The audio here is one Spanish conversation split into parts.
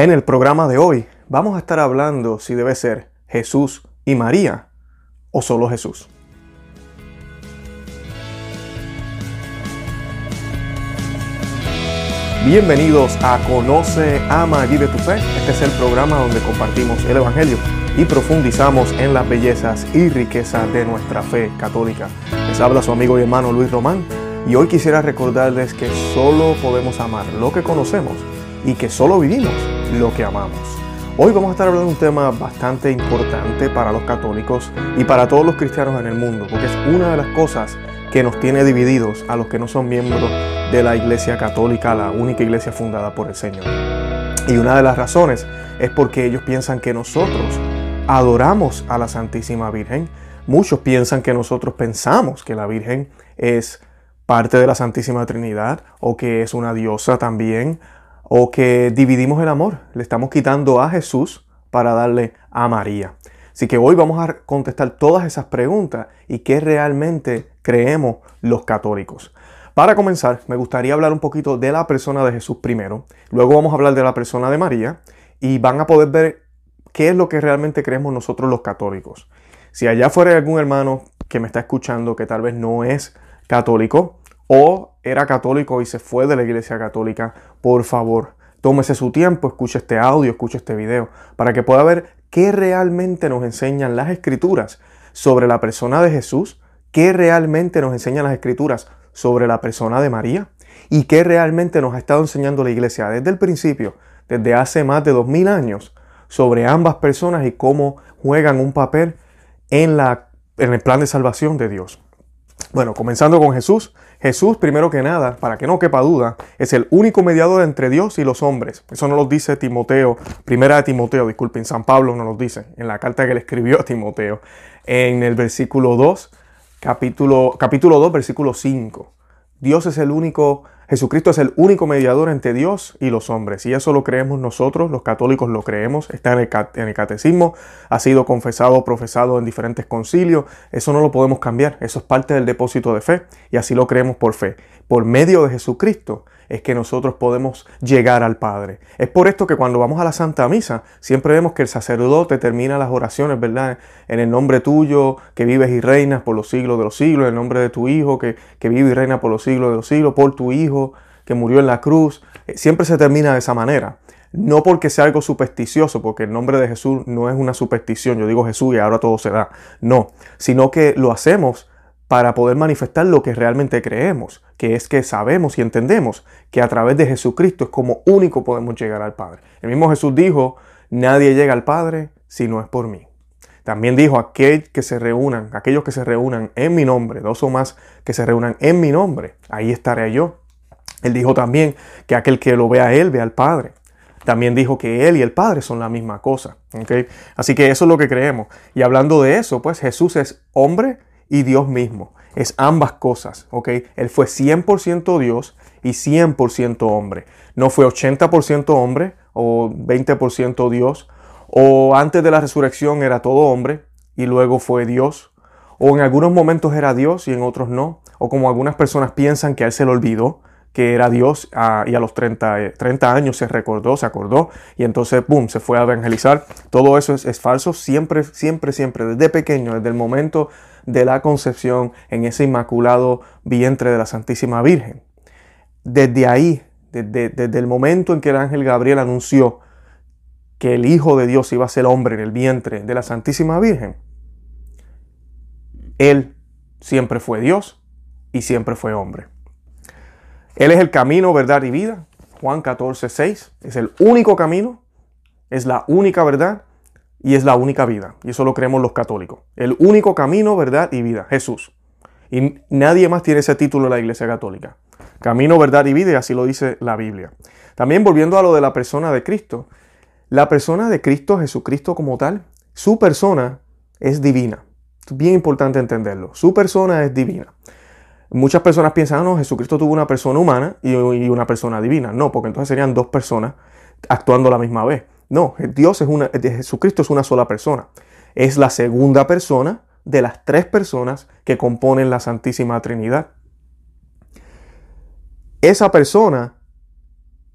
En el programa de hoy vamos a estar hablando si debe ser Jesús y María o solo Jesús. Bienvenidos a Conoce, Ama y Vive tu Fe. Este es el programa donde compartimos el Evangelio y profundizamos en las bellezas y riquezas de nuestra fe católica. Les habla su amigo y hermano Luis Román y hoy quisiera recordarles que solo podemos amar lo que conocemos y que solo vivimos lo que amamos. Hoy vamos a estar hablando de un tema bastante importante para los católicos y para todos los cristianos en el mundo, porque es una de las cosas que nos tiene divididos a los que no son miembros de la Iglesia Católica, la única iglesia fundada por el Señor. Y una de las razones es porque ellos piensan que nosotros adoramos a la Santísima Virgen. Muchos piensan que nosotros pensamos que la Virgen es parte de la Santísima Trinidad o que es una diosa también o que dividimos el amor. Le estamos quitando a Jesús para darle a María. Así que hoy vamos a contestar todas esas preguntas y qué realmente creemos los católicos. Para comenzar, me gustaría hablar un poquito de la persona de Jesús primero, luego vamos a hablar de la persona de María y van a poder ver qué es lo que realmente creemos nosotros los católicos. Si allá fuera algún hermano que me está escuchando que tal vez no es católico o era católico y se fue de la iglesia católica, por favor, tómese su tiempo, escuche este audio, escuche este video, para que pueda ver qué realmente nos enseñan las escrituras sobre la persona de Jesús, qué realmente nos enseñan las escrituras sobre la persona de María y qué realmente nos ha estado enseñando la iglesia desde el principio, desde hace más de dos mil años, sobre ambas personas y cómo juegan un papel en, la, en el plan de salvación de Dios. Bueno, comenzando con Jesús. Jesús, primero que nada, para que no quepa duda, es el único mediador entre Dios y los hombres. Eso no lo dice Timoteo, primera de Timoteo, disculpen, San Pablo no lo dice, en la carta que le escribió a Timoteo, en el versículo 2, capítulo, capítulo 2, versículo 5. Dios es el único, Jesucristo es el único mediador entre Dios y los hombres. Y eso lo creemos nosotros, los católicos lo creemos, está en el, en el catecismo, ha sido confesado, profesado en diferentes concilios. Eso no lo podemos cambiar, eso es parte del depósito de fe y así lo creemos por fe. Por medio de Jesucristo es que nosotros podemos llegar al Padre. Es por esto que cuando vamos a la Santa Misa, siempre vemos que el sacerdote termina las oraciones, ¿verdad? En el nombre tuyo, que vives y reinas por los siglos de los siglos, en el nombre de tu Hijo, que, que vive y reina por los siglos de los siglos, por tu Hijo, que murió en la cruz. Eh, siempre se termina de esa manera. No porque sea algo supersticioso, porque el nombre de Jesús no es una superstición, yo digo Jesús y ahora todo se da. No, sino que lo hacemos para poder manifestar lo que realmente creemos, que es que sabemos y entendemos que a través de Jesucristo es como único podemos llegar al Padre. El mismo Jesús dijo, nadie llega al Padre si no es por mí. También dijo, aquel que se reúnan, aquellos que se reúnan en mi nombre, dos o más que se reúnan en mi nombre, ahí estaré yo. Él dijo también que aquel que lo vea a él, vea al Padre. También dijo que él y el Padre son la misma cosa. Así que eso es lo que creemos. Y hablando de eso, pues Jesús es hombre y Dios mismo. Es ambas cosas, ¿ok? Él fue 100% Dios y 100% hombre. No fue 80% hombre o 20% Dios. O antes de la resurrección era todo hombre y luego fue Dios. O en algunos momentos era Dios y en otros no. O como algunas personas piensan que a Él se le olvidó que era Dios ah, y a los 30, 30, eh, años se recordó, se acordó y entonces, ¡boom!, se fue a evangelizar. Todo eso es, es falso siempre, siempre, siempre, desde pequeño, desde el momento de la concepción en ese inmaculado vientre de la Santísima Virgen. Desde ahí, desde, desde el momento en que el ángel Gabriel anunció que el Hijo de Dios iba a ser hombre en el vientre de la Santísima Virgen, Él siempre fue Dios y siempre fue hombre. Él es el camino, verdad y vida. Juan 14, 6. Es el único camino, es la única verdad y es la única vida. Y eso lo creemos los católicos. El único camino, verdad y vida, Jesús. Y nadie más tiene ese título en la Iglesia Católica. Camino, verdad y vida, y así lo dice la Biblia. También volviendo a lo de la persona de Cristo. La persona de Cristo, Jesucristo como tal, su persona es divina. Es bien importante entenderlo. Su persona es divina. Muchas personas piensan, ah, no, Jesucristo tuvo una persona humana y una persona divina. No, porque entonces serían dos personas actuando a la misma vez. No, Dios es una, Jesucristo es una sola persona. Es la segunda persona de las tres personas que componen la Santísima Trinidad. Esa persona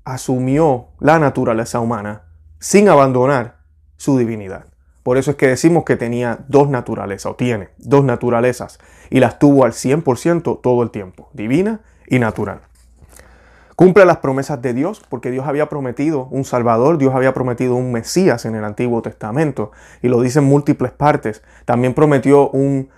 asumió la naturaleza humana sin abandonar su divinidad. Por eso es que decimos que tenía dos naturalezas, o tiene dos naturalezas, y las tuvo al 100% todo el tiempo, divina y natural. Cumple las promesas de Dios, porque Dios había prometido un Salvador, Dios había prometido un Mesías en el Antiguo Testamento, y lo dice en múltiples partes. También prometió un,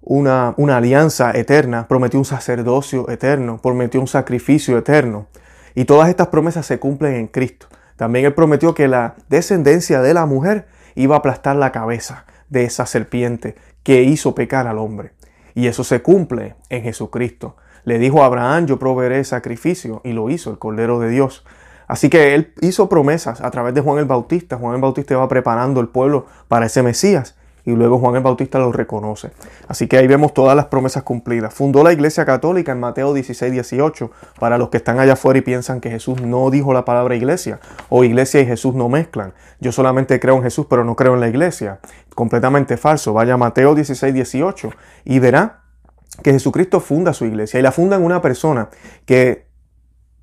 una, una alianza eterna, prometió un sacerdocio eterno, prometió un sacrificio eterno. Y todas estas promesas se cumplen en Cristo. También Él prometió que la descendencia de la mujer iba a aplastar la cabeza de esa serpiente que hizo pecar al hombre. Y eso se cumple en Jesucristo. Le dijo a Abraham, yo proveeré sacrificio, y lo hizo el Cordero de Dios. Así que él hizo promesas a través de Juan el Bautista. Juan el Bautista va preparando el pueblo para ese Mesías y luego Juan el Bautista lo reconoce. Así que ahí vemos todas las promesas cumplidas. Fundó la Iglesia Católica en Mateo 16, 18, para los que están allá afuera y piensan que Jesús no dijo la palabra iglesia, o iglesia y Jesús no mezclan. Yo solamente creo en Jesús, pero no creo en la iglesia. Completamente falso. Vaya a Mateo 16, 18 y verá que Jesucristo funda su iglesia y la funda en una persona que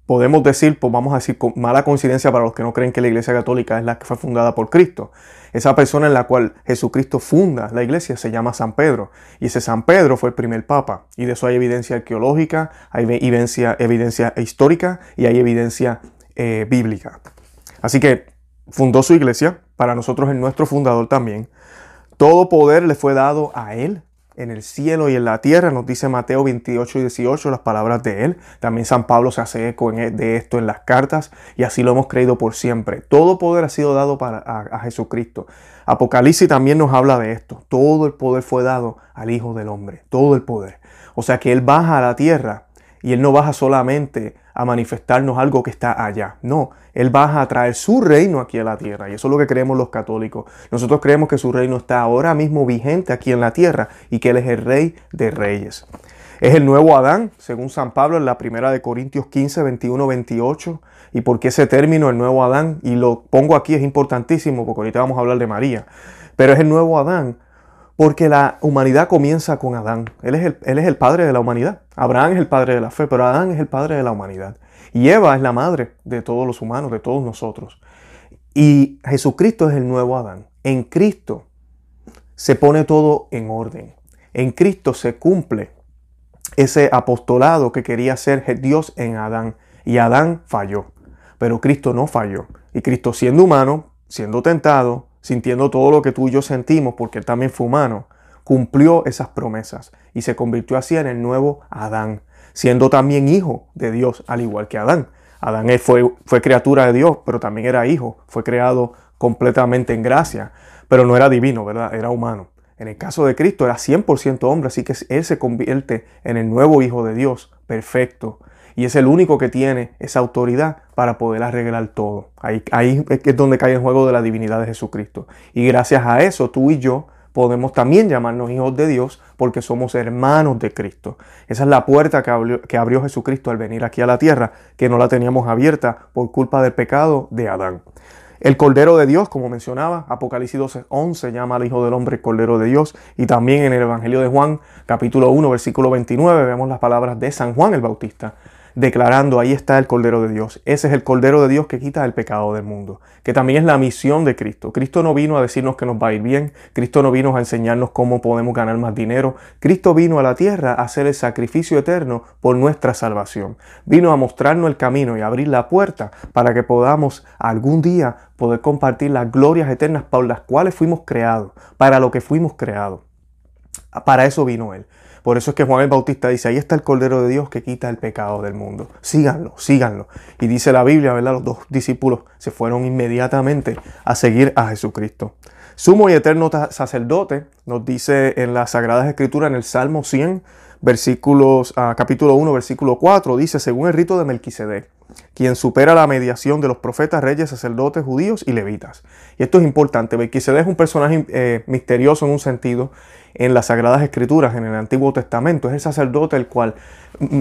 podemos decir, pues vamos a decir, con mala coincidencia para los que no creen que la iglesia católica es la que fue fundada por Cristo. Esa persona en la cual Jesucristo funda la iglesia se llama San Pedro. Y ese San Pedro fue el primer papa. Y de eso hay evidencia arqueológica, hay evidencia, evidencia histórica y hay evidencia eh, bíblica. Así que fundó su iglesia, para nosotros es nuestro fundador también. Todo poder le fue dado a él en el cielo y en la tierra, nos dice Mateo 28 y 18 las palabras de él. También San Pablo se hace eco e, de esto en las cartas y así lo hemos creído por siempre. Todo poder ha sido dado para, a, Jesucristo. Apocalipsis también nos habla de esto. Todo el poder fue dado al Hijo del Hombre, todo el poder. O sea que Él baja a la tierra y Él no baja solamente a manifestarnos algo que está allá. No, Él baja a traer su reino aquí a la tierra. Y eso es lo que creemos los católicos. Nosotros creemos que su reino está ahora mismo vigente aquí en la tierra y que Él es el rey de reyes. Es el nuevo Adán, según San Pablo en la primera de Corintios 15, 21, 28. ¿Y por qué ese término, el nuevo Adán? Y lo pongo aquí, es importantísimo, porque ahorita vamos a hablar de María. Pero es el nuevo Adán porque la humanidad comienza con Adán. Él es, el, él es, el, padre de la humanidad. Abraham es el padre de la fe, pero Adán es el padre de la humanidad. Y Eva es la madre de todos los humanos, de todos nosotros. Y Jesucristo es el nuevo Adán. En Cristo se pone todo en orden. En Cristo se cumple ese apostolado que quería ser Dios en Adán. Y Adán falló. Pero Cristo no falló. Y Cristo siendo humano, siendo tentado, sintiendo todo lo que tú y yo sentimos, porque él también fue humano, cumplió esas promesas y se convirtió así en el nuevo Adán, siendo también hijo de Dios, al igual que Adán. Adán fue, fue criatura de Dios, pero también era hijo, fue creado completamente en gracia, pero no era divino, ¿verdad? Era humano. En el caso de Cristo era 100% hombre, así que Él se convierte en el nuevo Hijo de Dios, perfecto, y es el único que tiene esa autoridad para poder arreglar todo. Ahí, ahí es donde cae el juego de la divinidad de Jesucristo. Y gracias a eso tú y yo podemos también llamarnos hijos de Dios porque somos hermanos de Cristo. Esa es la puerta que abrió, que abrió, Jesucristo al venir aquí a la tierra, que no la teníamos abierta por culpa del pecado de Adán. El Cordero de Dios, como mencionaba, Apocalipsis 12, llama al Hijo del Hombre el Cordero de Dios. Y también en el Evangelio de Juan, capítulo 1, versículo 29, vemos las palabras de San Juan el Bautista declarando, ahí está el Cordero de Dios. Ese es el Cordero de Dios que quita el pecado del mundo, que también es la misión de Cristo. Cristo no vino a decirnos que nos va a ir bien, Cristo no vino a enseñarnos cómo podemos ganar más dinero, Cristo vino a la tierra a hacer el sacrificio eterno por nuestra salvación. Vino a mostrarnos el camino y abrir la puerta para que podamos algún día poder compartir las glorias eternas por las cuales fuimos creados, para lo que fuimos creados. Para eso vino Él. Por eso es que Juan el Bautista dice, ahí está el Cordero de Dios que quita el pecado del mundo. Síganlo, síganlo. Y dice la Biblia, ¿verdad? Los dos discípulos se fueron inmediatamente a seguir a Jesucristo. Sumo y eterno sacerdote, nos dice en las Sagradas Escrituras, en el Salmo 100, versículos, ah, capítulo 1, versículo 4, dice, según el rito de Melquisedec, quien supera la mediación de los profetas, reyes, sacerdotes, judíos y levitas. Y esto es importante, Melquisedec es un personaje eh, misterioso en un sentido, en las Sagradas Escrituras, en el Antiguo Testamento. Es el sacerdote el cual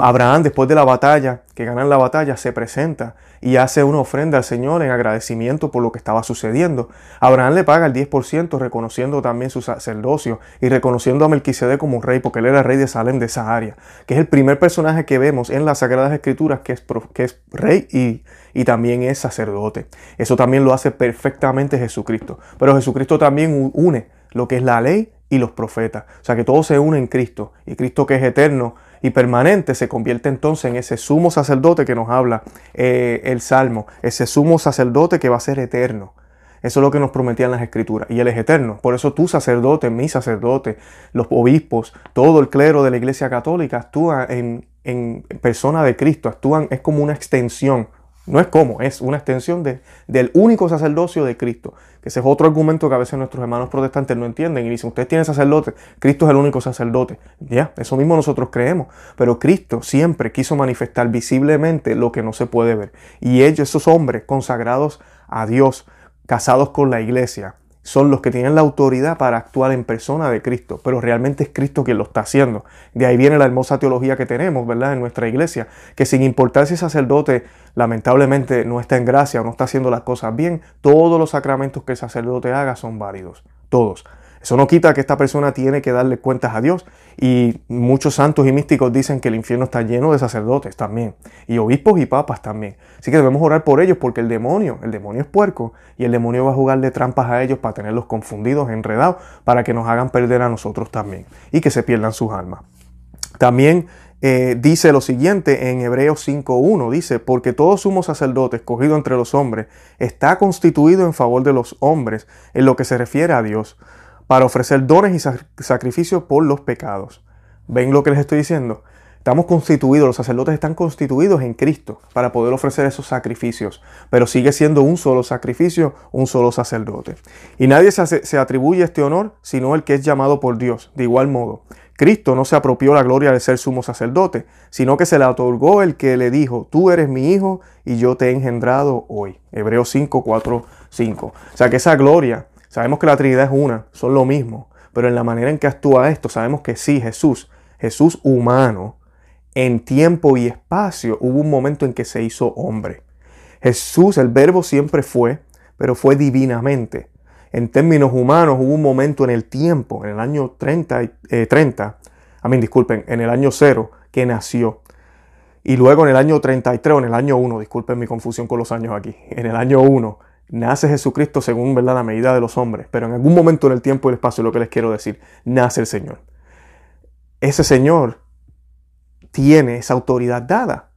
Abraham, después de la batalla, que ganan la batalla, se presenta y hace una ofrenda al Señor en agradecimiento por lo que estaba sucediendo. Abraham le paga el 10% reconociendo también su sacerdocio y reconociendo a Melquisede como rey, porque él era rey de Salem de esa área, que es el primer personaje que vemos en las Sagradas Escrituras que es, que es rey y, y también es sacerdote. Eso también lo hace perfectamente Jesucristo. Pero Jesucristo también une lo que es la ley y los profetas. O sea que todo se une en Cristo. Y Cristo que es eterno y permanente se convierte entonces en ese sumo sacerdote que nos habla eh, el Salmo. Ese sumo sacerdote que va a ser eterno. Eso es lo que nos prometían las escrituras. Y Él es eterno. Por eso tu sacerdote, mi sacerdote, los obispos, todo el clero de la Iglesia Católica actúa en, en persona de Cristo. Actúan, es como una extensión no es como, es una extensión de, del único sacerdocio de Cristo. Que ese es otro argumento que a veces nuestros hermanos protestantes no entienden y dicen, usted tiene sacerdote, Cristo es el único sacerdote. Ya, eso mismo nosotros creemos. Pero Cristo siempre quiso manifestar visiblemente lo que no se puede ver. Y ellos, esos hombres consagrados a Dios, casados con la iglesia, son los que tienen la autoridad para actuar en persona de Cristo, pero realmente es Cristo quien lo está haciendo. De ahí viene la hermosa teología que tenemos, ¿verdad?, en nuestra iglesia, que sin importar si el sacerdote lamentablemente no está en gracia o no está haciendo las cosas bien, todos los sacramentos que el sacerdote haga son válidos, todos. Eso no quita que esta persona tiene que darle cuentas a Dios. Y muchos santos y místicos dicen que el infierno está lleno de sacerdotes también. Y obispos y papas también. Así que debemos orar por ellos porque el demonio, el demonio es puerco. Y el demonio va a jugarle trampas a ellos para tenerlos confundidos, enredados, para que nos hagan perder a nosotros también. Y que se pierdan sus almas. También eh, dice lo siguiente en Hebreos 5.1, dice, porque todo sumo sacerdote escogido entre los hombres está constituido en favor de los hombres en lo que se refiere a Dios para ofrecer dones y sacrificios por los pecados. ¿Ven lo que les estoy diciendo? Estamos constituidos, los sacerdotes están constituidos en Cristo para poder ofrecer esos sacrificios, pero sigue siendo un solo sacrificio, un solo sacerdote. Y nadie se, atribuye este honor sino el que es llamado por Dios. De igual modo, Cristo no se apropió la gloria de ser sumo sacerdote, sino que se le otorgó el que le dijo, tú eres mi hijo y yo te he engendrado hoy. Hebreos 5, 4, 5. O sea que esa gloria Sabemos que la Trinidad es una, son lo mismo, pero en la manera en que actúa esto, sabemos que sí, Jesús, Jesús humano, en tiempo y espacio hubo un momento en que se hizo hombre. Jesús, el verbo siempre fue, pero fue divinamente. En términos humanos hubo un momento en el tiempo, en el año 30, 30 eh, a mí disculpen, en el año 0, que nació. Y luego en el año 33 o en el año 1, disculpen mi confusión con los años aquí, en el año 1 nace Jesucristo según ¿verdad? la medida de los hombres, pero en algún momento en el tiempo y el espacio, lo que les quiero decir, nace el Señor. Ese Señor tiene esa autoridad dada,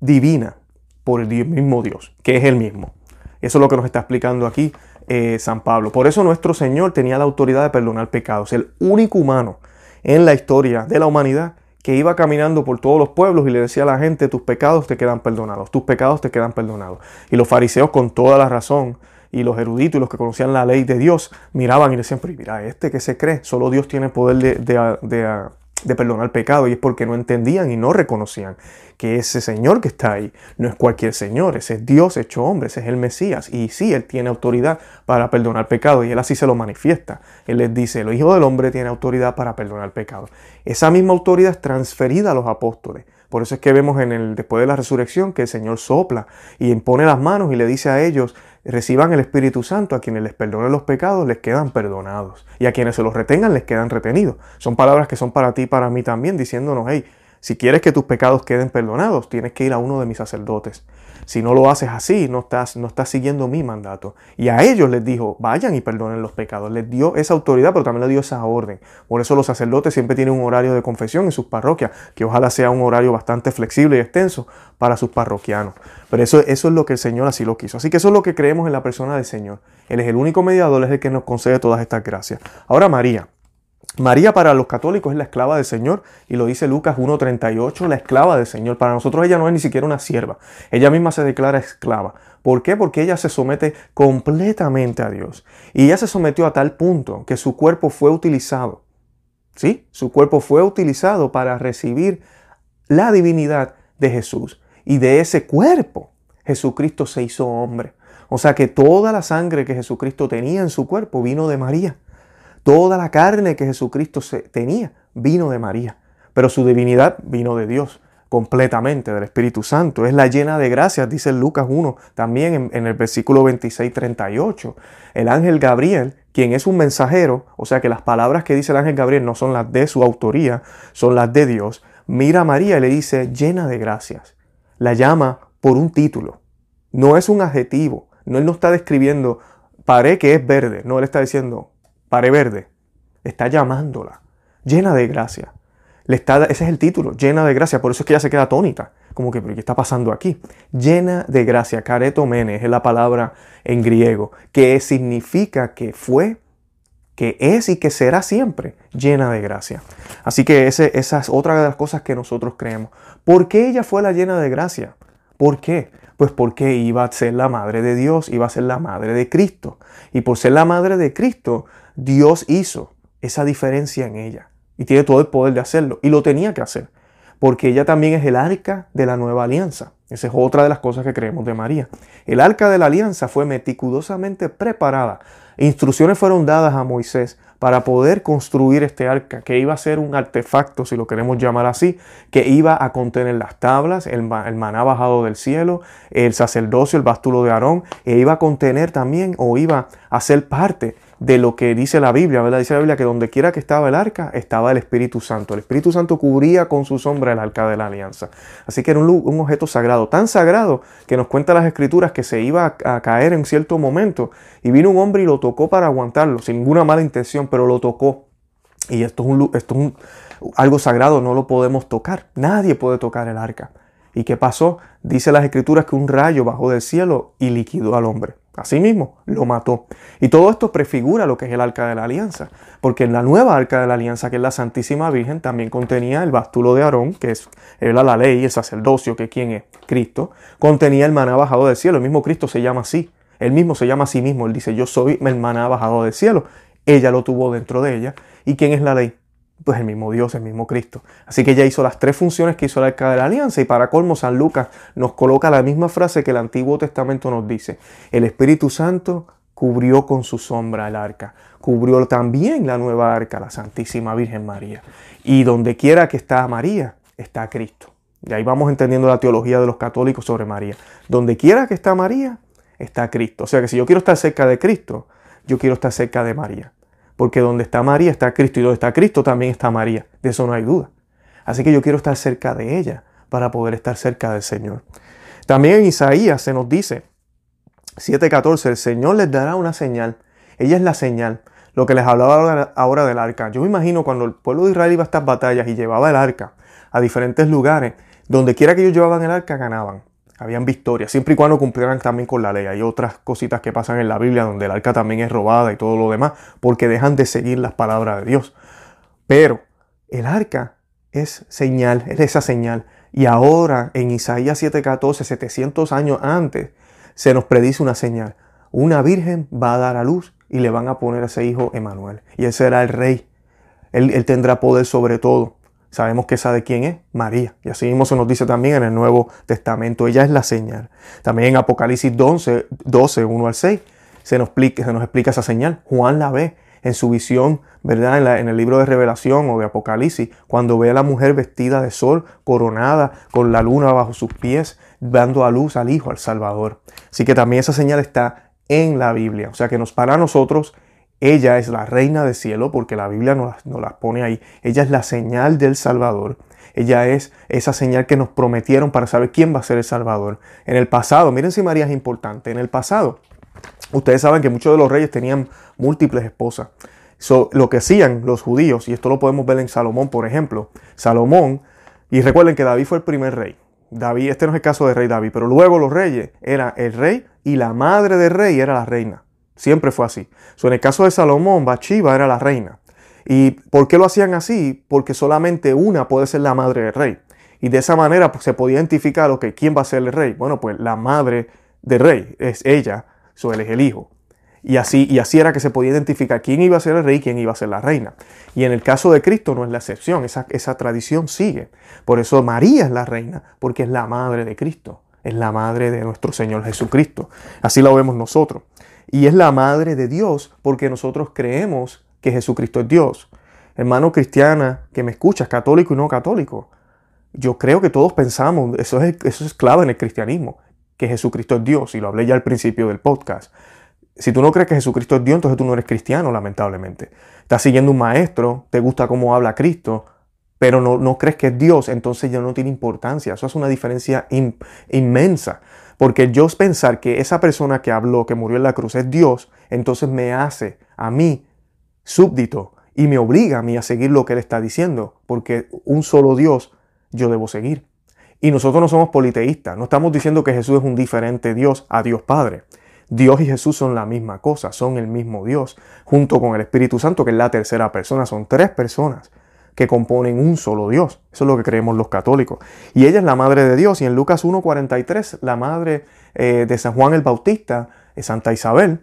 divina, por el mismo Dios, que es el mismo. Eso es lo que nos está explicando aquí eh, San Pablo. Por eso nuestro Señor tenía la autoridad de perdonar pecados, el único humano en la historia de la humanidad que iba caminando por todos los pueblos y le decía a la gente, tus pecados te quedan perdonados, tus pecados te quedan perdonados. Y los fariseos con toda la razón y los eruditos y los que conocían la ley de Dios miraban y decían, pero mira, este que se cree, solo Dios tiene poder de, de, de, de perdonar pecado y es porque no entendían y no reconocían que ese Señor que está ahí no es cualquier Señor, ese es Dios hecho hombre, ese es el Mesías y sí, Él tiene autoridad para perdonar pecado y Él así se lo manifiesta. Él les dice, el Hijo del Hombre tiene autoridad para perdonar pecado. Esa misma autoridad es transferida a los apóstoles. Por eso es que vemos en el después de la resurrección que el Señor sopla y impone las manos y le dice a ellos, reciban el Espíritu Santo, a quienes les perdonen los pecados les quedan perdonados y a quienes se los retengan les quedan retenidos. Son palabras que son para ti y para mí también, diciéndonos, hey, si quieres que tus pecados queden perdonados, tienes que ir a uno de mis sacerdotes. Si no lo haces así, no estás, no estás siguiendo mi mandato. Y a ellos les dijo, vayan y perdonen los pecados. Les dio esa autoridad, pero también les dio esa orden. Por eso los sacerdotes siempre tienen un horario de confesión en sus parroquias, que ojalá sea un horario bastante flexible y extenso para sus parroquianos. Pero eso, eso es lo que el Señor así lo quiso. Así que eso es lo que creemos en la persona del Señor. Él es el único mediador, es el que nos concede todas estas gracias. Ahora María. María para los católicos es la esclava del Señor y lo dice Lucas 1.38, la esclava del Señor. Para nosotros ella no es ni siquiera una sierva, ella misma se declara esclava. ¿Por qué? Porque ella se somete completamente a Dios. Y ella se sometió a tal punto que su cuerpo fue utilizado. ¿Sí? Su cuerpo fue utilizado para recibir la divinidad de Jesús. Y de ese cuerpo Jesucristo se hizo hombre. O sea que toda la sangre que Jesucristo tenía en su cuerpo vino de María. Toda la carne que Jesucristo tenía vino de María, pero su divinidad vino de Dios completamente del Espíritu Santo. Es la llena de gracias, dice Lucas 1, también en, el versículo 26-38. El ángel Gabriel, quien es un mensajero, o sea que las palabras que dice el ángel Gabriel no son las de su autoría, son las de Dios, mira a María y le dice llena de gracias. La llama por un título. No es un adjetivo. No, él no está describiendo paré que es verde. No, él está diciendo paré verde. Está llamándola. Llena de gracia. Le está, ese es el título, llena de gracia. Por eso es que ella se queda atónita. Como que, ¿qué está pasando aquí? Llena de gracia. Caretomene es la palabra en griego, que significa que fue, que es y que será siempre llena de gracia. Así que ese, esa es otra de las cosas que nosotros creemos. ¿Por qué ella fue la llena de gracia? ¿Por qué? Pues porque iba a ser la madre de Dios, iba a ser la madre de Cristo. Y por ser la madre de Cristo, Dios hizo esa diferencia en ella. Y tiene todo el poder de hacerlo. Y lo tenía que hacer. Porque ella también es el arca de la nueva alianza. Esa es otra de las cosas que creemos de María. El arca de la alianza fue meticulosamente preparada. Instrucciones fueron dadas a Moisés para poder construir este arca, que iba a ser un artefacto, si lo queremos llamar así, que iba a contener las tablas, el, maná bajado del cielo, el sacerdocio, el bástulo de Aarón, e iba a contener también o iba a ser parte de lo que dice la Biblia, ¿verdad? Dice la Biblia que donde quiera que estaba el arca, estaba el Espíritu Santo. El Espíritu Santo cubría con su sombra el arca de la alianza. Así que era un, un objeto sagrado, tan sagrado que nos cuenta las escrituras que se iba a, caer en cierto momento y vino un hombre y lo tocó para aguantarlo, sin ninguna mala intención, pero lo tocó. Y esto es, un, esto es algo sagrado, no lo podemos tocar. Nadie puede tocar el arca. ¿Y qué pasó? Dice las escrituras que un rayo bajó del cielo y liquidó al hombre. Asimismo, lo mató. Y todo esto prefigura lo que es el arca de la alianza, porque en la nueva arca de la alianza, que es la Santísima Virgen, también contenía el bástulo de Aarón, que es la ley, el sacerdocio, que quién es Cristo, contenía el maná bajado del cielo. El mismo Cristo se llama así. Él mismo se llama a sí mismo. Él dice, yo soy el maná bajado del cielo. Ella lo tuvo dentro de ella. ¿Y quién es la ley? Pues el mismo Dios, el mismo Cristo. Así que ella hizo las tres funciones que hizo la Arca de la Alianza y para colmo San Lucas nos coloca la misma frase que el Antiguo Testamento nos dice. El Espíritu Santo cubrió con su sombra el arca, cubrió también la nueva arca, la Santísima Virgen María. Y donde quiera que está María, está Cristo. Y ahí vamos entendiendo la teología de los católicos sobre María. Donde quiera que está María, está Cristo. O sea que si yo quiero estar cerca de Cristo, yo quiero estar cerca de María porque donde está María está Cristo y donde está Cristo también está María. De eso no hay duda. Así que yo quiero estar cerca de ella para poder estar cerca del Señor. También en Isaías se nos dice, 7.14, el Señor les dará una señal. Ella es la señal. Lo que les hablaba ahora del arca. Yo me imagino cuando el pueblo de Israel iba a estas batallas y llevaba el arca a diferentes lugares, donde quiera que ellos llevaban el arca ganaban habían victorias, siempre y cuando cumplieran también con la ley. Hay otras cositas que pasan en la Biblia donde el arca también es robada y todo lo demás, porque dejan de seguir las palabras de Dios. Pero el arca es señal, es esa señal. Y ahora en Isaías 7:14, 700 años antes, se nos predice una señal. Una virgen va a dar a luz y le van a poner a ese hijo Emanuel. Y él será el rey. Él, él tendrá poder sobre todo. Sabemos que esa de quién es María. Y así mismo se nos dice también en el Nuevo Testamento. Ella es la señal. También en Apocalipsis 12, 12 1 al 6, se nos, explica, se nos explica esa señal. Juan la ve en su visión, ¿verdad? En, en, el libro de Revelación o de Apocalipsis, cuando ve a la mujer vestida de sol, coronada, con la luna bajo sus pies, dando a luz al Hijo, al Salvador. Así que también esa señal está en la Biblia. O sea que nos para nosotros ella es la reina del cielo porque la Biblia nos, la pone ahí. Ella es la señal del Salvador. Ella es esa señal que nos prometieron para saber quién va a ser el Salvador. En el pasado, miren si María es importante, en el pasado, ustedes saben que muchos de los reyes tenían múltiples esposas. lo que hacían los judíos, y esto lo podemos ver en Salomón, por ejemplo, Salomón, y recuerden que David fue el primer rey. David, este no es el caso de rey David, pero luego los reyes era el rey y la madre del rey era la reina. Siempre fue así. en el caso de Salomón, Bathsheba era la reina. ¿Y por qué lo hacían así? Porque solamente una puede ser la madre del rey. Y de esa manera pues, se podía identificar, ok, ¿quién va a ser el rey? Bueno, pues la madre del rey es ella, so él es el hijo. Y así, y así era que se podía identificar quién iba a ser el rey y quién iba a ser la reina. Y en el caso de Cristo no es la excepción, esa, esa tradición sigue. Por eso María es la reina, porque es la madre de Cristo, es la madre de nuestro Señor Jesucristo. Así lo vemos nosotros y es la madre de Dios porque nosotros creemos que Jesucristo es Dios. Hermano cristiana que me escuchas, católico y no católico, yo creo que todos pensamos, eso es, eso es clave en el cristianismo, que Jesucristo es Dios, y lo hablé ya al principio del podcast. Si tú no crees que Jesucristo es Dios, entonces tú no eres cristiano, lamentablemente. Estás siguiendo un maestro, te gusta cómo habla Cristo, pero no, no crees que es Dios, entonces ya no tiene importancia. Eso es una diferencia inmensa. Porque yo pensar que esa persona que habló, que murió en la cruz, es Dios, entonces me hace a mí súbdito y me obliga a mí a seguir lo que Él está diciendo, porque un solo Dios yo debo seguir. Y nosotros no somos politeístas, no estamos diciendo que Jesús es un diferente Dios a Dios Padre. Dios y Jesús son la misma cosa, son el mismo Dios, junto con el Espíritu Santo, que es la tercera persona, son tres personas que componen un solo Dios. Eso es lo que creemos los católicos. Y ella es la madre de Dios. Y en Lucas 1.43, la madre eh, de San Juan el Bautista, Santa Isabel,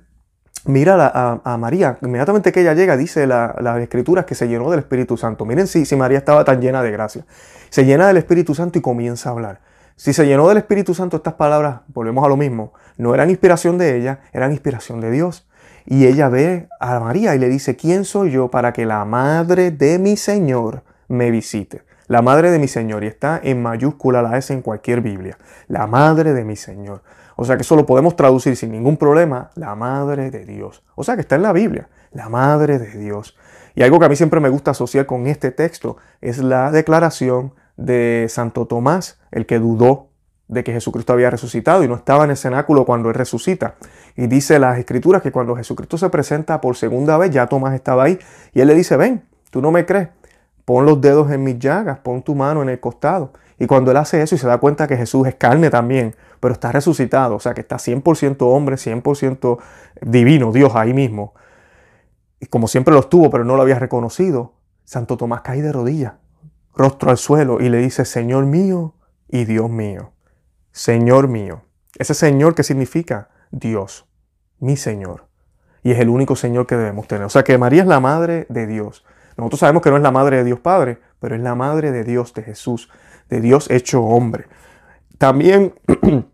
mira a, María. Inmediatamente que ella llega, dice las escrituras que se llenó del Espíritu Santo. Miren si, si María estaba tan llena de gracia. Se llena del Espíritu Santo y comienza a hablar. Si se llenó del Espíritu Santo, estas palabras, volvemos a lo mismo, no eran inspiración de ella, eran inspiración de Dios. Y ella ve a María y le dice, ¿quién soy yo para que la madre de mi Señor me visite? La madre de mi Señor, y está en mayúscula la S en cualquier Biblia, la madre de mi Señor. O sea que eso lo podemos traducir sin ningún problema, la madre de Dios. O sea que está en la Biblia, la madre de Dios. Y algo que a mí siempre me gusta asociar con este texto es la declaración de Santo Tomás, el que dudó de que Jesucristo había resucitado y no estaba en el cenáculo cuando él resucita. Y dice las escrituras que cuando Jesucristo se presenta por segunda vez, ya Tomás estaba ahí y él le dice, ven, tú no me crees, pon los dedos en mis llagas, pon tu mano en el costado. Y cuando él hace eso y se da cuenta que Jesús es carne también, pero está resucitado, o sea que está 100% hombre, 100% divino, Dios ahí mismo. Y como siempre lo estuvo, pero no lo había reconocido, Santo Tomás cae de rodillas, rostro al suelo y le dice, Señor mío y Dios mío. Señor mío. Ese Señor que significa Dios, mi Señor. Y es el único Señor que debemos tener. O sea que María es la madre de Dios. Nosotros sabemos que no es la madre de Dios Padre, pero es la madre de Dios, de Jesús, de Dios hecho hombre. También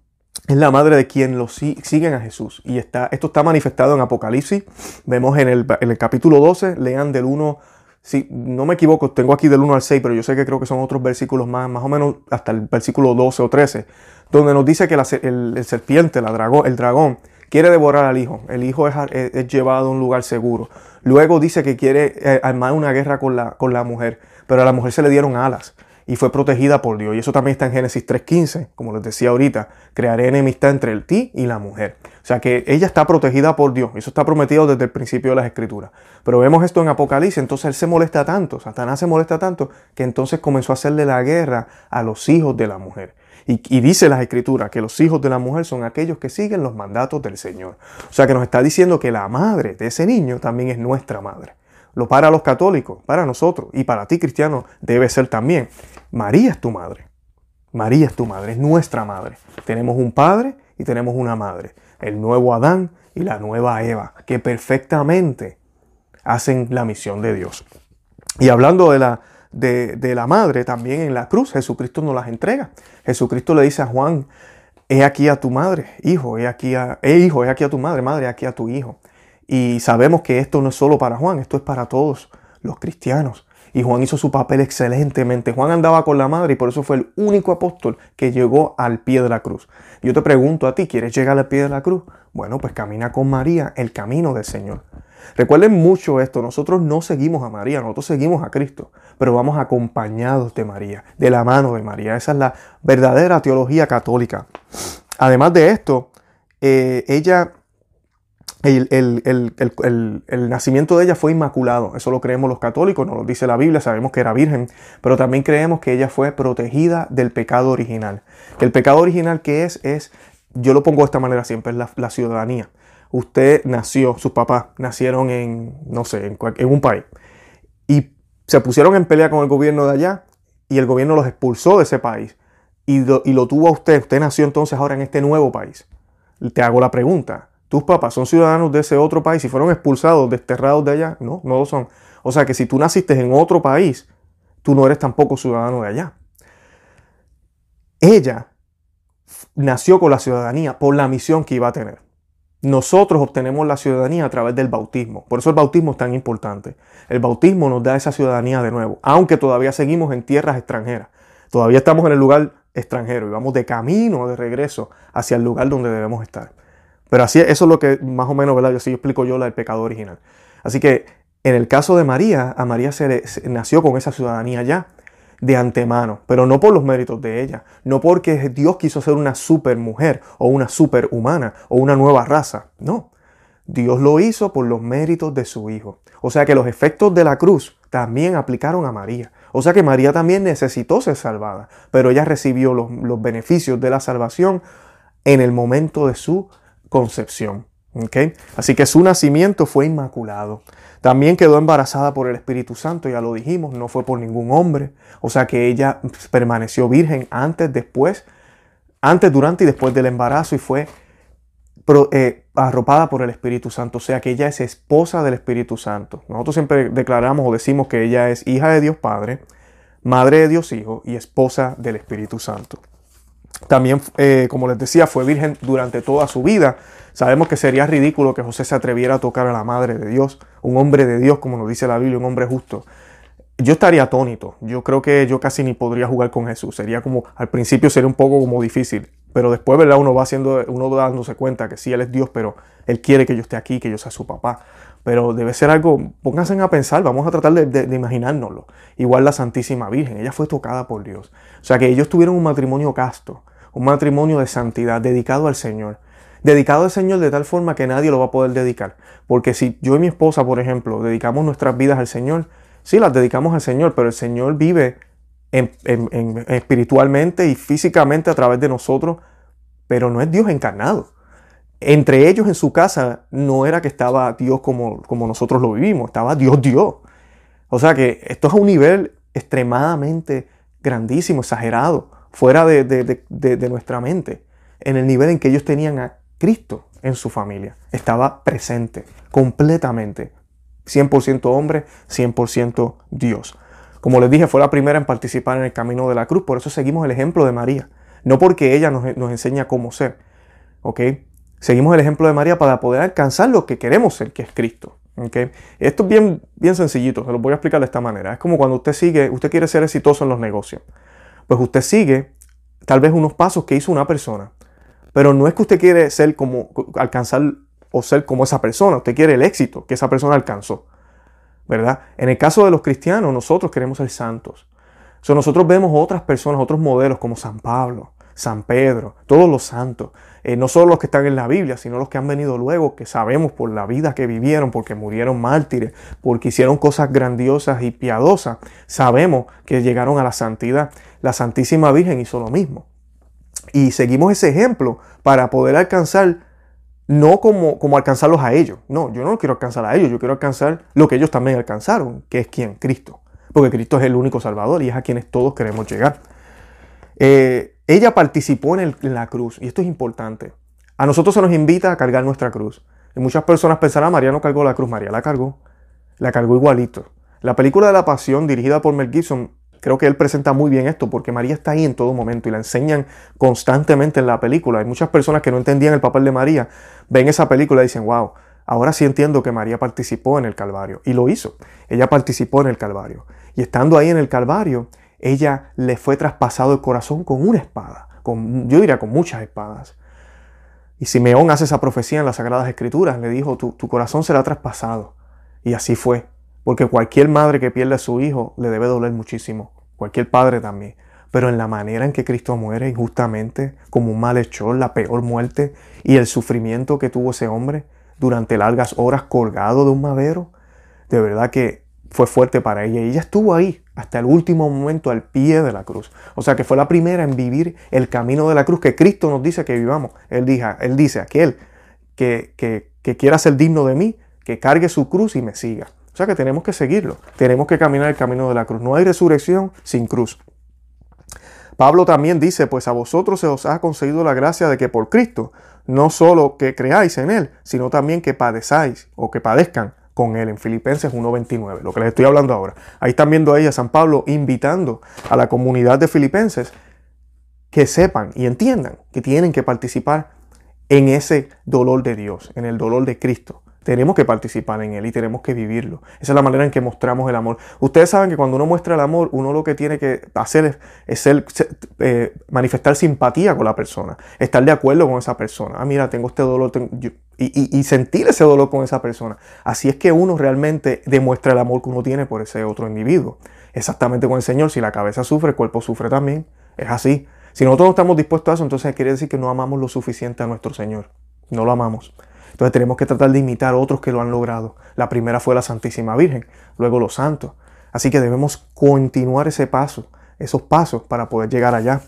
es la madre de quien lo siguen a Jesús. Y está, esto está manifestado en Apocalipsis. Vemos en el, en el capítulo 12, lean del 1 si no me equivoco, tengo aquí del 1 al 6, pero yo sé que creo que son otros versículos más, más o menos hasta el versículo 12 o 13, donde nos dice que el, serpiente, la dragón, el dragón, quiere devorar al hijo. El hijo es, llevado a un lugar seguro. Luego dice que quiere eh, armar una guerra con la, con la mujer, pero a la mujer se le dieron alas y fue protegida por Dios. Y eso también está en Génesis 3.15, como les decía ahorita, crearé enemistad entre el ti y la mujer. O sea que ella está protegida por Dios. Eso está prometido desde el principio de las escrituras. Pero vemos esto en Apocalipsis, entonces él se molesta tanto, Satanás se molesta tanto, que entonces comenzó a hacerle la guerra a los hijos de la mujer. Y, y, dice las escrituras que los hijos de la mujer son aquellos que siguen los mandatos del Señor. O sea que nos está diciendo que la madre de ese niño también es nuestra madre. Lo para los católicos, para nosotros y para ti cristiano debe ser también. María es tu madre. María es tu madre, es nuestra madre. Tenemos un padre y tenemos una madre. El nuevo Adán y la nueva Eva, que perfectamente hacen la misión de Dios. Y hablando de la, de, la madre, también en la cruz Jesucristo nos las entrega. Jesucristo le dice a Juan, he aquí a tu madre, hijo, he aquí a, hijo, he aquí a tu madre, madre, he aquí a tu hijo. Y sabemos que esto no es solo para Juan, esto es para todos los cristianos. Y Juan hizo su papel excelentemente. Juan andaba con la madre y por eso fue el único apóstol que llegó al pie de la cruz. Yo te pregunto a ti, ¿quieres llegar al pie de la cruz? Bueno, pues camina con María el camino del Señor. Recuerden mucho esto, nosotros no seguimos a María, nosotros seguimos a Cristo, pero vamos acompañados de María, de la mano de María. Esa es la verdadera teología católica. Además de esto, eh, ella el, nacimiento de ella fue inmaculado. Eso lo creemos los católicos, nos lo dice la Biblia, sabemos que era virgen, pero también creemos que ella fue protegida del pecado original. El pecado original que es, es, yo lo pongo de esta manera siempre, es la, ciudadanía. Usted nació, sus papás nacieron en, no sé, en, en un país y se pusieron en pelea con el gobierno de allá y el gobierno los expulsó de ese país y lo, y lo tuvo a usted. Usted nació entonces ahora en este nuevo país. Te hago la pregunta, tus papás son ciudadanos de ese otro país y fueron expulsados, desterrados de allá. No, no lo son. O sea que si tú naciste en otro país, tú no eres tampoco ciudadano de allá. Ella nació con la ciudadanía por la misión que iba a tener. nosotros obtenemos la ciudadanía a través del bautismo. Por eso el bautismo es tan importante. El bautismo nos da esa ciudadanía de nuevo, aunque todavía seguimos en tierras extranjeras. Todavía estamos en el lugar extranjero y vamos de camino, de regreso hacia el lugar donde debemos estar. Pero así, eso es lo que más o menos, ¿verdad? Así explico yo la del pecado original. Así que en el caso de María, a María se, le, nació con esa ciudadanía ya de antemano, pero no por los méritos de ella, no porque Dios quiso ser una super mujer o una super humana o una nueva raza, no. Dios lo hizo por los méritos de su Hijo. O sea que los efectos de la cruz también aplicaron a María. O sea que María también necesitó ser salvada, pero ella recibió los, los beneficios de la salvación en el momento de su concepción. ¿okay? Así que su nacimiento fue inmaculado. También quedó embarazada por el Espíritu Santo, ya lo dijimos, no fue por ningún hombre. O sea que ella permaneció virgen antes, después, antes, durante y después del embarazo y fue eh, arropada por el Espíritu Santo. O sea que ella es esposa del Espíritu Santo. Nosotros siempre declaramos o decimos que ella es hija de Dios Padre, madre de Dios Hijo y esposa del Espíritu Santo. También, eh, como les decía, fue virgen durante toda su vida. Sabemos que sería ridículo que José se atreviera a tocar a la madre de Dios, un hombre de Dios, como nos dice la Biblia, un hombre justo. Yo estaría atónito. Yo creo que yo casi ni podría jugar con Jesús. Sería como, al principio sería un poco como difícil. Pero después, ¿verdad? Uno va haciendo, uno dándose cuenta que sí, Él es Dios, pero Él quiere que yo esté aquí, que yo sea su papá. Pero debe ser algo, pónganse a pensar, vamos a tratar de, de, imaginárnoslo. Igual la Santísima Virgen, ella fue tocada por Dios. O sea que ellos tuvieron un matrimonio casto un matrimonio de santidad, dedicado al Señor. Dedicado al Señor de tal forma que nadie lo va a poder dedicar. Porque si yo y mi esposa, por ejemplo, dedicamos nuestras vidas al Señor, sí las dedicamos al Señor, pero el Señor vive espiritualmente y físicamente a través de nosotros, pero no es Dios encarnado. Entre ellos en su casa no era que estaba Dios como, como nosotros lo vivimos, estaba Dios Dios. O sea que esto es a un nivel extremadamente grandísimo, exagerado fuera de, nuestra mente, en el nivel en que ellos tenían a Cristo en su familia. Estaba presente, completamente. 100% hombre, 100% Dios. Como les dije, fue la primera en participar en el camino de la cruz, por eso seguimos el ejemplo de María. No porque ella nos, enseña cómo ser, ¿ok? Seguimos el ejemplo de María para poder alcanzar lo que queremos ser, que es Cristo. ¿okay? Esto es bien, bien sencillito, se lo voy a explicar de esta manera. Es como cuando usted sigue, usted quiere ser exitoso en los negocios pues usted sigue tal vez unos pasos que hizo una persona. Pero no es que usted quiere ser como, alcanzar o ser como esa persona, usted quiere el éxito que esa persona alcanzó. ¿Verdad? En el caso de los cristianos, nosotros queremos ser santos. So, nosotros vemos otras personas, otros modelos como San Pablo, San Pedro, todos los santos, eh, no solo los que están en la Biblia, sino los que han venido luego, que sabemos por la vida que vivieron, porque murieron mártires, porque hicieron cosas grandiosas y piadosas, sabemos que llegaron a la santidad. La Santísima Virgen hizo lo mismo. Y seguimos ese ejemplo para poder alcanzar, no como, como alcanzarlos a ellos. No, yo no quiero alcanzar a ellos, yo quiero alcanzar lo que ellos también alcanzaron, que es quien, Cristo. Porque Cristo es el único Salvador y es a quienes todos queremos llegar. Eh, ella participó en, la cruz, y esto es importante. A nosotros se nos invita a cargar nuestra cruz. Y muchas personas pensarán, María no cargó la cruz, María la cargó. La cargó igualito. La película de la Pasión, dirigida por Mel Gibson, creo que él presenta muy bien esto, porque María está ahí en todo momento y la enseñan constantemente en la película. Hay muchas personas que no entendían el papel de María, ven esa película y dicen, wow, ahora sí entiendo que María participó en el Calvario. Y lo hizo. Ella participó en el Calvario. Y estando ahí en el Calvario, ella le fue traspasado el corazón con una espada, con, yo diría con muchas espadas. Y Simeón hace esa profecía en las Sagradas Escrituras, le dijo, tu, tu corazón será traspasado. Y así fue, porque cualquier madre que pierde a su hijo le debe doler muchísimo, cualquier padre también. Pero en la manera en que Cristo muere injustamente, como un malhechor, la peor muerte, y el sufrimiento que tuvo ese hombre durante largas horas colgado de un madero, de verdad que fue fuerte para ella. Y ella estuvo ahí hasta el último momento al pie de la cruz. O sea que fue la primera en vivir el camino de la cruz que Cristo nos dice que vivamos. Él, dice, él dice, aquel que, que, que quiera ser digno de mí, que cargue su cruz y me siga. O sea que tenemos que seguirlo. Tenemos que caminar el camino de la cruz. No hay resurrección sin cruz. Pablo también dice, pues a vosotros se os ha concedido la gracia de que por Cristo, no solo que creáis en Él, sino también que padezáis o que padezcan con él en Filipenses 1.29, lo que les estoy hablando ahora. Ahí están viendo a San Pablo invitando a la comunidad de Filipenses que sepan y entiendan que tienen que participar en ese dolor de Dios, en el dolor de Cristo. Tenemos que participar en él y tenemos que vivirlo. Esa es la manera en que mostramos el amor. Ustedes saben que cuando uno muestra el amor, uno lo que tiene que hacer es, eh, manifestar simpatía con la persona, estar de acuerdo con esa persona. Ah, mira, tengo este dolor y, sentir ese dolor con esa persona. Así es que uno realmente demuestra el amor que uno tiene por ese otro individuo. Exactamente con el Señor, si la cabeza sufre, el cuerpo sufre también. Es así. Si nosotros no estamos dispuestos a eso, entonces quiere decir que no amamos lo suficiente a nuestro Señor. No lo amamos. Entonces tenemos que tratar de imitar a otros que lo han logrado. La primera fue la Santísima Virgen, luego los santos. Así que debemos continuar ese paso, esos pasos para poder llegar allá.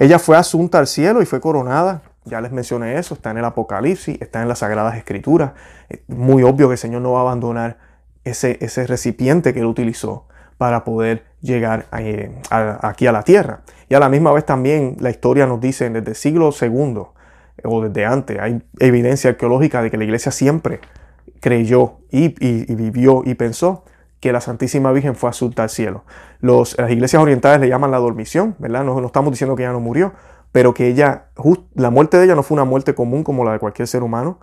Ella fue asunta al cielo y fue coronada. Ya les mencioné eso, está en el Apocalipsis, está en las Sagradas Escrituras. Es muy obvio que el Señor no va a abandonar ese, ese recipiente que él utilizó para poder llegar eh, aquí a la tierra. Y a la misma vez también la historia nos dice desde el siglo segundo o desde antes, hay evidencia arqueológica de que la iglesia siempre creyó y, vivió y pensó que la Santísima Virgen fue asunta al cielo. Las iglesias orientales le llaman la dormición, ¿verdad? No estamos diciendo que ella no murió, pero que ella, la muerte de ella no fue una muerte común como la de cualquier ser humano,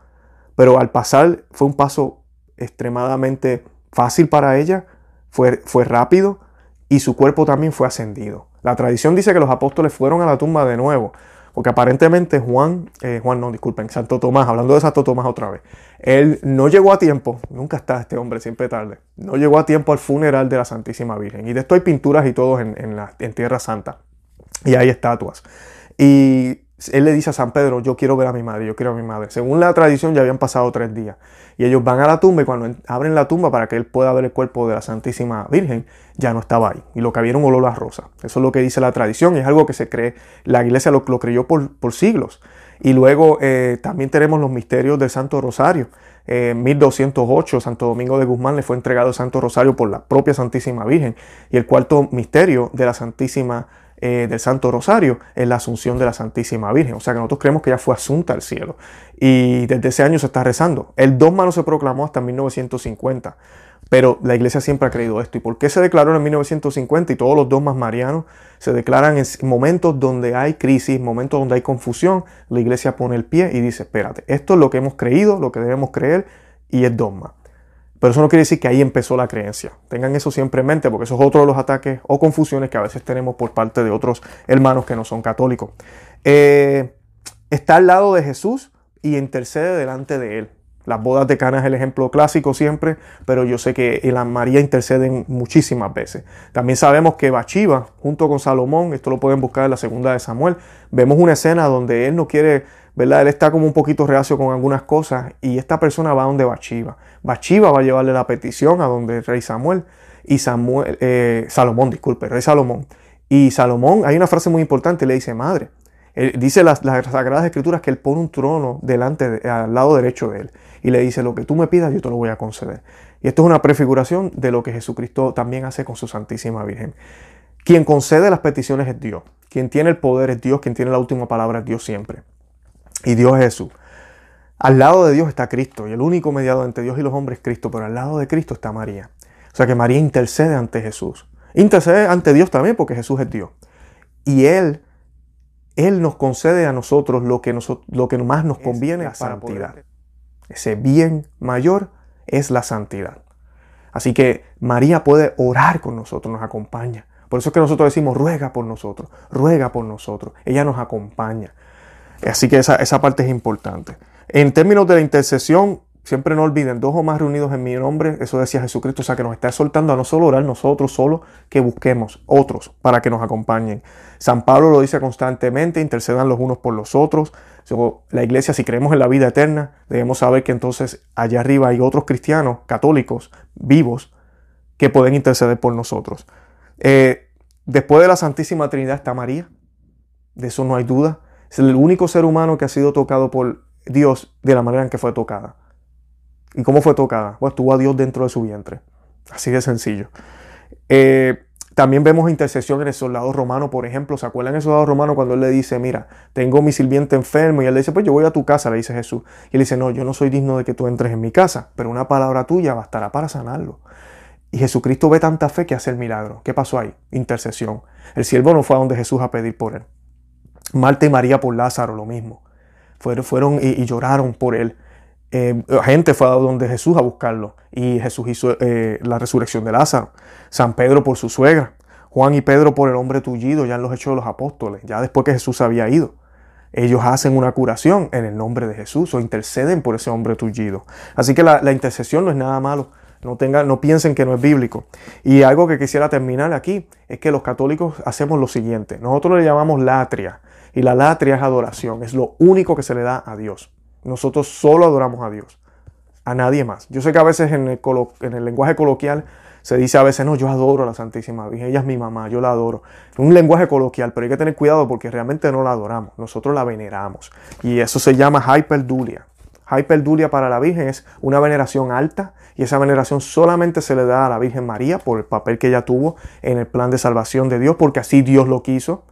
pero al pasar fue un paso extremadamente fácil para ella, fue, fue rápido y su cuerpo también fue ascendido. La tradición dice que los apóstoles fueron a la tumba de nuevo, porque aparentemente Juan, eh, Juan no, disculpen, Santo Tomás, hablando de Santo Tomás otra vez, él no llegó a tiempo, nunca está este hombre, siempre tarde, no llegó a tiempo al funeral de la Santísima Virgen. Y de esto hay pinturas y todo en, en, la, en Tierra Santa. Y hay estatuas. Y él le dice a San Pedro, yo quiero ver a mi madre, yo quiero a mi madre. Según la tradición ya habían pasado tres días. Y ellos van a la tumba y cuando abren la tumba para que él pueda ver el cuerpo de la Santísima Virgen, ya no estaba ahí. Y lo que había era un olor a rosa. Eso es lo que dice la tradición y es algo que se cree, la iglesia lo, creyó por, siglos. Y luego eh, también tenemos los misterios del Santo Rosario. En 1208, Santo Domingo de Guzmán le fue entregado el Santo Rosario por la propia Santísima Virgen. Y el cuarto misterio de la Santísima eh, del Santo Rosario es la Asunción de la Santísima Virgen. O sea que nosotros creemos que ella fue asunta al cielo. Y desde ese año se está rezando. El dogma no se proclamó hasta 1950. Pero la iglesia siempre ha creído esto. ¿Y por qué se declaró en 1950? Y todos los dogmas marianos se declaran en momentos donde hay crisis, momentos donde hay confusión. La iglesia pone el pie y dice, espérate, esto es lo que hemos creído, lo que debemos creer y es dogma. Pero eso no quiere decir que ahí empezó la creencia. Tengan eso siempre en mente porque eso es otro de los ataques o confusiones que a veces tenemos por parte de otros hermanos que no son católicos. Eh, está al lado de Jesús y intercede delante de él. Las bodas de Cana es el ejemplo clásico siempre, pero yo sé que la María interceden muchísimas veces. También sabemos que Bachiva, junto con Salomón, esto lo pueden buscar en la segunda de Samuel, vemos una escena donde él no quiere ¿verdad? Él está como un poquito reacio con algunas cosas y esta persona va donde Bachiva. Bachiva va a llevarle la petición a donde el rey Samuel y Samuel, eh, Salomón, disculpe, rey Salomón. Y Salomón, hay una frase muy importante, le dice, madre, dice las, las, Sagradas Escrituras que él pone un trono delante, al lado derecho de él. Y le dice, lo que tú me pidas, yo te lo voy a conceder. Y esto es una prefiguración de lo que Jesucristo también hace con su Santísima Virgen. Quien concede las peticiones es Dios. Quien tiene el poder es Dios. Quien tiene la última palabra es Dios siempre y Dios es Jesús. Al lado de Dios está Cristo y el único mediador entre Dios y los hombres es Cristo, pero al lado de Cristo está María. O sea que María intercede ante Jesús. Intercede ante Dios también porque Jesús es Dios. Y Él, Él nos concede a nosotros lo que, lo que más nos conviene, la santidad. Ese bien mayor es la santidad. Así que María puede orar con nosotros, nos acompaña. Por eso es que nosotros decimos, ruega por nosotros, ruega por nosotros. Ella nos acompaña. Así que esa, esa parte es importante. En términos de la intercesión, siempre no olviden, dos o más reunidos en mi nombre, eso decía Jesucristo, o sea que nos está exhortando a no solo orar nosotros, solo que busquemos otros para que nos acompañen. San Pablo lo dice constantemente, intercedan los unos por los otros. La iglesia, si creemos en la vida eterna, debemos saber que entonces allá arriba hay otros cristianos católicos vivos que pueden interceder por nosotros. Eh, después de la Santísima Trinidad está María, de eso no hay duda. Es el único ser humano que ha sido tocado por Dios de la manera en que fue tocada. ¿Y cómo fue tocada? Pues tuvo a Dios dentro de su vientre. Así de sencillo. Eh, también vemos intercesión en el soldado romano, por ejemplo. ¿Se acuerdan el soldado romano cuando él le dice, mira, tengo mi sirviente enfermo? Y él le dice, pues yo voy a tu casa, le dice Jesús. Y él dice, no, yo no soy digno de que tú entres en mi casa, pero una palabra tuya bastará para sanarlo. Y Jesucristo ve tanta fe que hace el milagro. ¿Qué pasó ahí? Intercesión. El siervo no fue a donde Jesús a pedir por él. Marta y María por Lázaro, lo mismo. fueron, y, lloraron por él. Eh, gente fue a donde Jesús a buscarlo y Jesús hizo eh, la resurrección de Lázaro. San Pedro por su suegra. Juan y Pedro por el hombre tullido, ya en los hechos de los apóstoles, ya después que Jesús había ido. Ellos hacen una curación en el nombre de Jesús o interceden por ese hombre tullido. Así que la, intercesión no es nada malo. No, tenga, no piensen que no es bíblico. Y algo que quisiera terminar aquí es que los católicos hacemos lo siguiente. Nosotros le llamamos latria. Y la latria es adoración. Es lo único que se le da a Dios. Nosotros solo adoramos a Dios. A nadie más. Yo sé que a veces en el, en el lenguaje coloquial se dice a veces, no, yo adoro a la Santísima Virgen, ella es mi mamá, yo la adoro. Un lenguaje coloquial, pero hay que tener cuidado porque realmente no la adoramos, nosotros la veneramos. Y eso se llama hyperdulia. Hyperdulia para la Virgen es una veneración alta y esa veneración solamente se le da a la Virgen María por el papel que ella tuvo en el plan de salvación de Dios, porque así Dios lo quiso.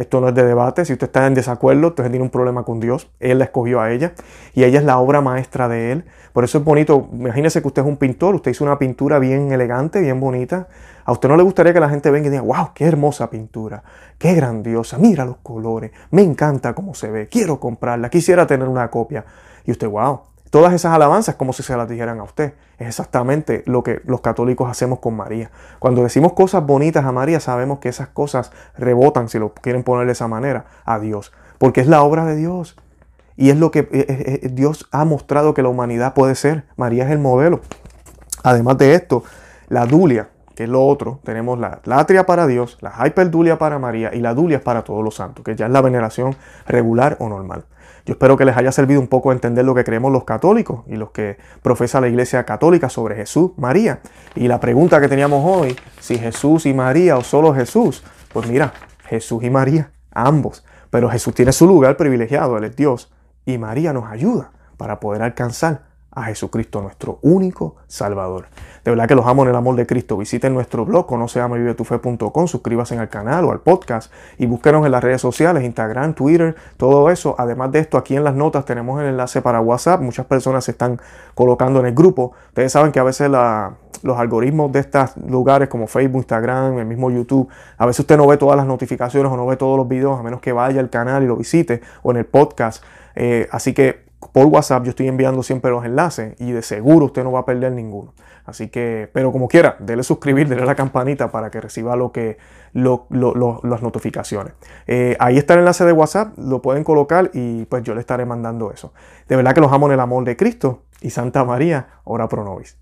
Esto no es de debate. Si usted está en desacuerdo, entonces tiene un problema con Dios. Él la escogió a ella y ella es la obra maestra de él. Por eso es bonito. Imagínese que usted es un pintor. Usted hizo una pintura bien elegante, bien bonita. A usted no le gustaría que la gente venga y diga, wow, qué hermosa pintura, qué grandiosa, mira los colores, me encanta cómo se ve, quiero comprarla, quisiera tener una copia. Y usted, wow, Todas esas alabanzas como si se las dijeran a usted. Es exactamente lo que los católicos hacemos con María. Cuando decimos cosas bonitas a María, sabemos que esas cosas rebotan, si lo quieren poner de esa manera, a Dios. Porque es la obra de Dios. Y es lo que eh, eh, eh, Dios ha mostrado que la humanidad puede ser. María es el modelo. Además de esto, la dulia, que es lo otro, tenemos la latria para Dios, la hyperdulia para María y la dulia para todos los santos, que ya es la veneración regular o normal. Yo espero que les haya servido un poco entender lo que creemos los católicos y los que profesa la Iglesia Católica sobre Jesús, María. Y la pregunta que teníamos hoy, si Jesús y María o solo Jesús, pues mira, Jesús y María, ambos. Pero Jesús tiene su lugar privilegiado, Él es Dios. Y María nos ayuda para poder alcanzar a Jesucristo, nuestro único Salvador. De verdad que los amo en el amor de Cristo. Visiten nuestro blog, conoceamavivetufe.com, suscríbanse al canal o al podcast y búsquenos en las redes sociales, Instagram, Twitter, todo eso. Además de esto, aquí en las notas tenemos el enlace para WhatsApp. Muchas personas se están colocando en el grupo. Ustedes saben que a veces los algoritmos de estos lugares como Facebook, Instagram, el mismo YouTube, a veces usted no ve todas las notificaciones o no ve todos los videos a menos que vaya al canal y lo visite o en el podcast. Eh, así que por WhatsApp yo estoy enviando siempre los enlaces y de seguro usted no va a perder ninguno. Así que, pero como quiera, dele suscribir, dele la campanita para que reciba lo que, las notificaciones. Eh, ahí está el enlace de WhatsApp, lo pueden colocar y pues yo le estaré mandando eso. De verdad que los amo en el amor de Cristo y Santa María, ora pro nobis.